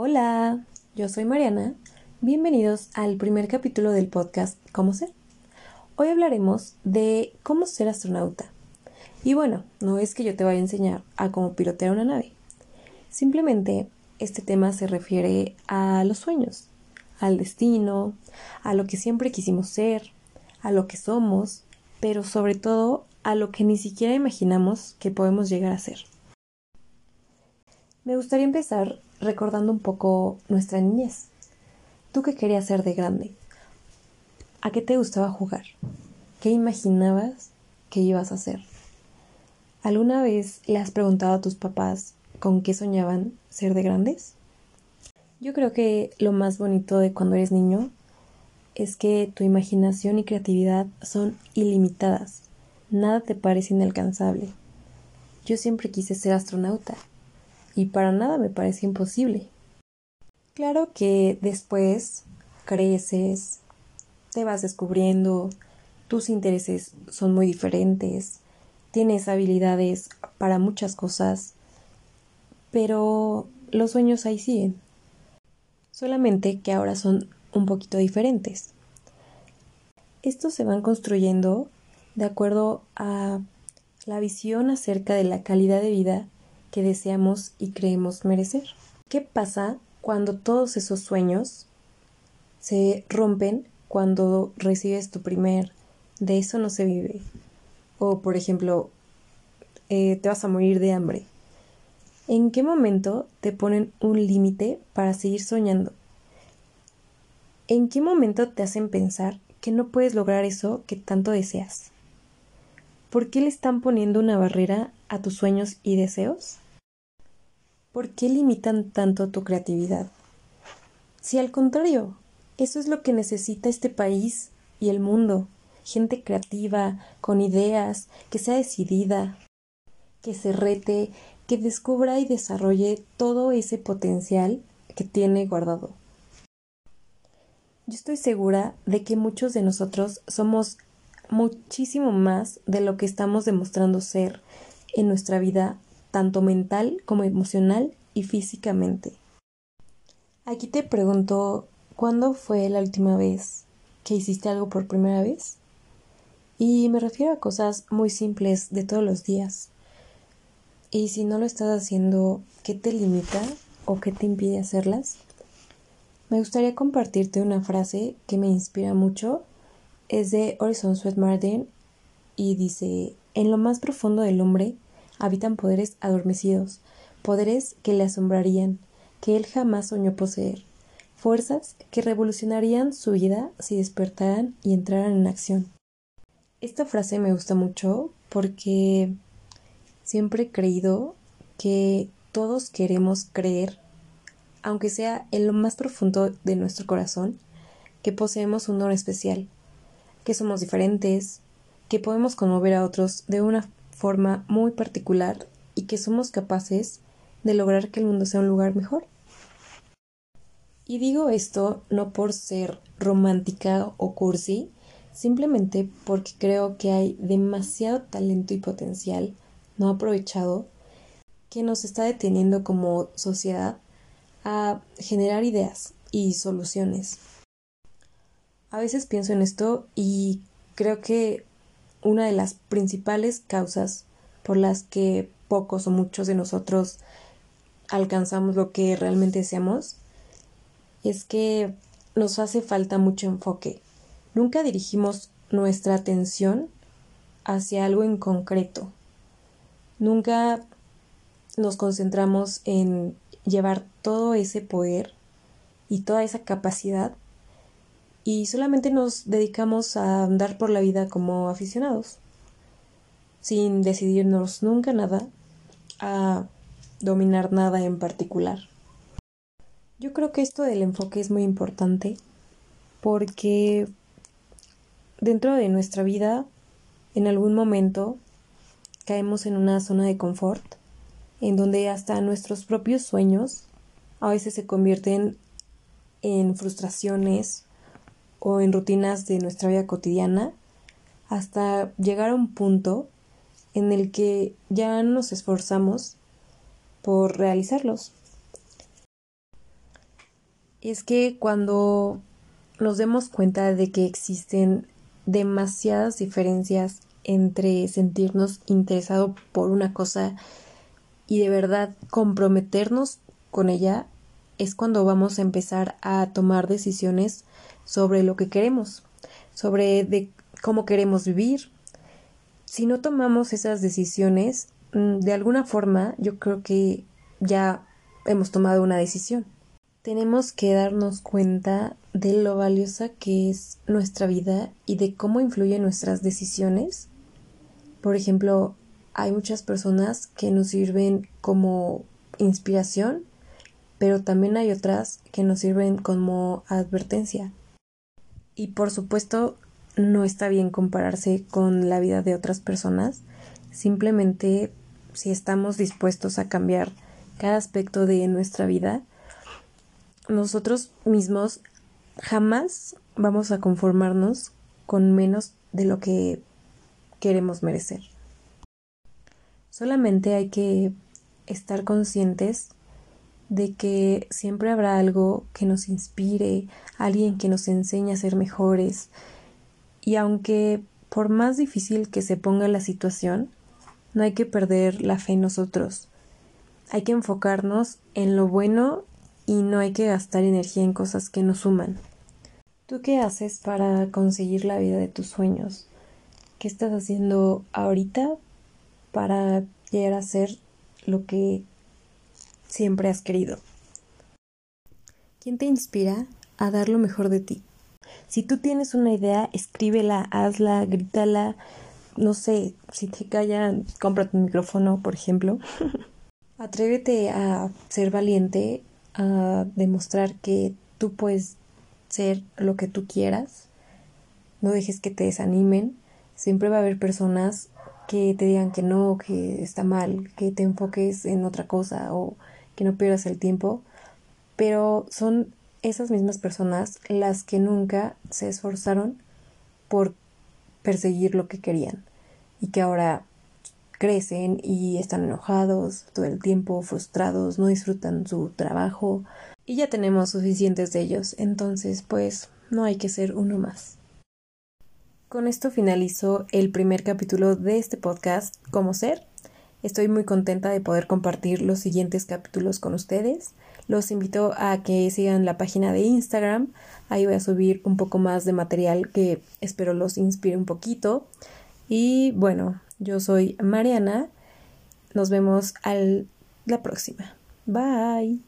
Hola, yo soy Mariana. Bienvenidos al primer capítulo del podcast Cómo ser. Hoy hablaremos de cómo ser astronauta. Y bueno, no es que yo te vaya a enseñar a cómo pilotear una nave. Simplemente este tema se refiere a los sueños, al destino, a lo que siempre quisimos ser, a lo que somos, pero sobre todo a lo que ni siquiera imaginamos que podemos llegar a ser. Me gustaría empezar recordando un poco nuestra niñez. ¿Tú qué querías ser de grande? ¿A qué te gustaba jugar? ¿Qué imaginabas que ibas a hacer? ¿Alguna vez le has preguntado a tus papás con qué soñaban ser de grandes? Yo creo que lo más bonito de cuando eres niño es que tu imaginación y creatividad son ilimitadas. Nada te parece inalcanzable. Yo siempre quise ser astronauta y para nada me parece imposible. Claro que después creces, te vas descubriendo, tus intereses son muy diferentes, tienes habilidades para muchas cosas, pero los sueños ahí siguen. Solamente que ahora son un poquito diferentes. Estos se van construyendo de acuerdo a la visión acerca de la calidad de vida que deseamos y creemos merecer. ¿Qué pasa cuando todos esos sueños se rompen cuando recibes tu primer de eso no se vive? O por ejemplo, eh, te vas a morir de hambre. ¿En qué momento te ponen un límite para seguir soñando? ¿En qué momento te hacen pensar que no puedes lograr eso que tanto deseas? ¿Por qué le están poniendo una barrera a tus sueños y deseos? ¿Por qué limitan tanto tu creatividad? Si al contrario, eso es lo que necesita este país y el mundo, gente creativa, con ideas, que sea decidida, que se rete, que descubra y desarrolle todo ese potencial que tiene guardado. Yo estoy segura de que muchos de nosotros somos muchísimo más de lo que estamos demostrando ser en nuestra vida, tanto mental como emocional y físicamente. Aquí te pregunto, ¿cuándo fue la última vez que hiciste algo por primera vez? Y me refiero a cosas muy simples de todos los días. Y si no lo estás haciendo, ¿qué te limita o qué te impide hacerlas? Me gustaría compartirte una frase que me inspira mucho. Es de Orison Swett Martin y dice: En lo más profundo del hombre habitan poderes adormecidos, poderes que le asombrarían, que él jamás soñó poseer, fuerzas que revolucionarían su vida si despertaran y entraran en acción. Esta frase me gusta mucho porque siempre he creído que todos queremos creer aunque sea en lo más profundo de nuestro corazón, que poseemos un don especial, que somos diferentes, que podemos conmover a otros de una forma muy particular y que somos capaces de lograr que el mundo sea un lugar mejor. Y digo esto no por ser romántica o cursi, simplemente porque creo que hay demasiado talento y potencial no aprovechado que nos está deteniendo como sociedad a generar ideas y soluciones. A veces pienso en esto y creo que una de las principales causas por las que pocos o muchos de nosotros alcanzamos lo que realmente deseamos es que nos hace falta mucho enfoque. Nunca dirigimos nuestra atención hacia algo en concreto. Nunca nos concentramos en llevar todo ese poder y toda esa capacidad y solamente nos dedicamos a andar por la vida como aficionados, sin decidirnos nunca nada a dominar nada en particular. Yo creo que esto del enfoque es muy importante porque dentro de nuestra vida en algún momento caemos en una zona de confort en donde hasta nuestros propios sueños a veces se convierten en frustraciones o en rutinas de nuestra vida cotidiana hasta llegar a un punto en el que ya nos esforzamos por realizarlos. es que cuando nos demos cuenta de que existen demasiadas diferencias entre sentirnos interesado por una cosa y de verdad comprometernos con ella, es cuando vamos a empezar a tomar decisiones sobre lo que queremos, sobre cómo queremos vivir. Si no tomamos esas decisiones, mm, de alguna forma yo creo que ya hemos tomado una decisión. Tenemos que darnos cuenta de lo valiosa que es nuestra vida y de cómo influyen nuestras decisiones. Por ejemplo, hay muchas personas que nos sirven como inspiración, pero también hay otras que nos sirven como advertencia. Y por supuesto, no está bien compararse con la vida de otras personas, simplemente si estamos dispuestos a cambiar cada aspecto de nuestra vida, nosotros mismos jamás vamos a conformarnos con menos de lo que queremos merecer. Solamente hay que estar conscientes de que siempre habrá algo que nos inspire, alguien que nos enseñe a ser mejores. Y aunque por más difícil que se ponga la situación, no hay que perder la fe en nosotros. Hay que enfocarnos en lo bueno y no hay que gastar energía en cosas que no suman. ¿Tú qué haces para conseguir la vida de tus sueños? ¿Qué estás haciendo ahorita para llegar a ser lo que siempre has querido? ¿Quién te inspira a dar lo mejor de ti? Si tú tienes una idea, escríbela, hazla, grítala. No sé, si te callan, cómprate un micrófono, por ejemplo. Atrévete a ser valiente, a demostrar que tú puedes ser lo que tú quieras. No dejes que te desanimen. Siempre va a haber personas que te digan que no, que está mal, que te enfoques en otra cosa o que no pierdas el tiempo. Pero son esas mismas personas las que nunca se esforzaron por perseguir lo que querían y que ahora crecen y están enojados todo el tiempo, frustrados, no disfrutan su trabajo y ya tenemos suficientes de ellos, entonces pues no hay que ser uno más. Con esto finalizo el primer capítulo de este podcast, Cómo ser. Estoy muy contenta de poder compartir los siguientes capítulos con ustedes. Los invito a que sigan la página de Instagram. Ahí voy a subir un poco más de material que espero los inspire un poquito. Y bueno, yo soy Mariana. Nos vemos al la próxima. Bye.